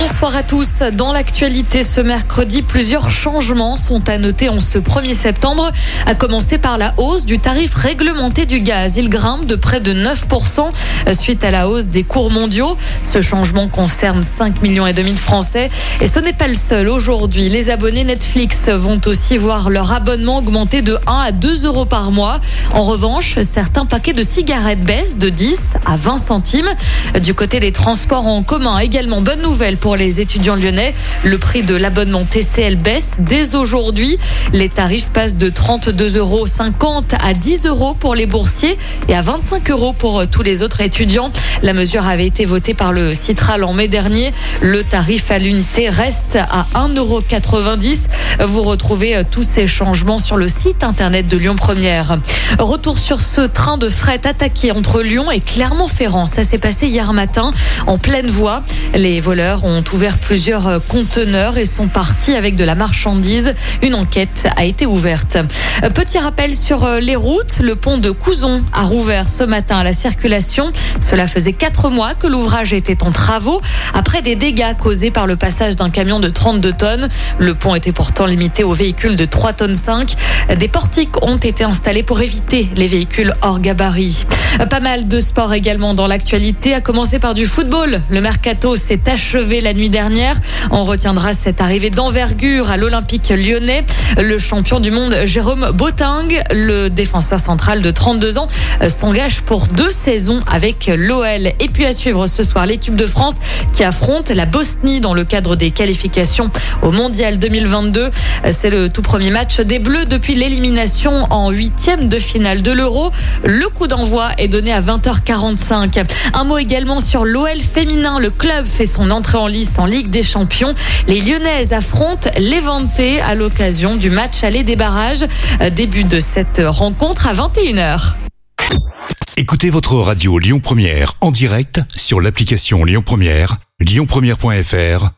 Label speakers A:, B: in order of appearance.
A: Bonsoir à tous. Dans l'actualité ce mercredi, plusieurs changements sont à noter en ce 1er septembre, à commencer par la hausse du tarif réglementé du gaz. Il grimpe de près de 9% suite à la hausse des cours mondiaux. Ce changement concerne 5 millions et demi de Français et ce n'est pas le seul. Aujourd'hui, les abonnés Netflix vont aussi voir leur abonnement augmenter de 1 à 2 euros par mois. En revanche, certains paquets de cigarettes baissent de 10 à 20 centimes. Du côté des transports en commun, également bonne nouvelle pour les étudiants lyonnais. Le prix de l'abonnement TCL baisse dès aujourd'hui. Les tarifs passent de 32,50 euros à 10 euros pour les boursiers et à 25 euros pour tous les autres étudiants. La mesure avait été votée par le Citral en mai dernier. Le tarif à l'unité reste à 1,90 euros. Vous retrouvez tous ces changements sur le site internet de Lyon Première. Retour sur ce train de fret attaqué entre Lyon et Clermont-Ferrand. Ça s'est passé hier matin en pleine voie. Les voleurs ont ouvert plusieurs conteneurs et sont partis avec de la marchandise. Une enquête a été ouverte. Petit rappel sur les routes. Le pont de Couzon a rouvert ce matin à la circulation. Cela faisait quatre mois que l'ouvrage était en travaux après des dégâts causés par le passage d'un camion de 32 tonnes. Le pont était pourtant limité aux véhicules de 3 tonnes 5. Des portiques ont été installés pour éviter les véhicules hors gabarit. Pas mal de sport également dans l'actualité, à commencer par du football. Le mercato s'est achevé la nuit dernière. On retiendra cette arrivée d'envergure à l'Olympique lyonnais. Le champion du monde Jérôme Boting, le défenseur central de 32 ans, s'engage pour deux saisons avec l'OL. Et puis à suivre ce soir, l'équipe de France qui affronte la Bosnie dans le cadre des qualifications au Mondial 2022. C'est le tout premier match des Bleus depuis l'élimination en huitième de finale de l'Euro. Le coup d'envoi est donné à 20h45. Un mot également sur l'OL féminin. Le club fait son entrée en lice en Ligue des Champions. Les Lyonnaises affrontent l'Evante à l'occasion du match aller des barrages. Début de cette rencontre à 21h.
B: Écoutez votre radio Lyon Première en direct sur l'application Lyon Première, lyonpremière.fr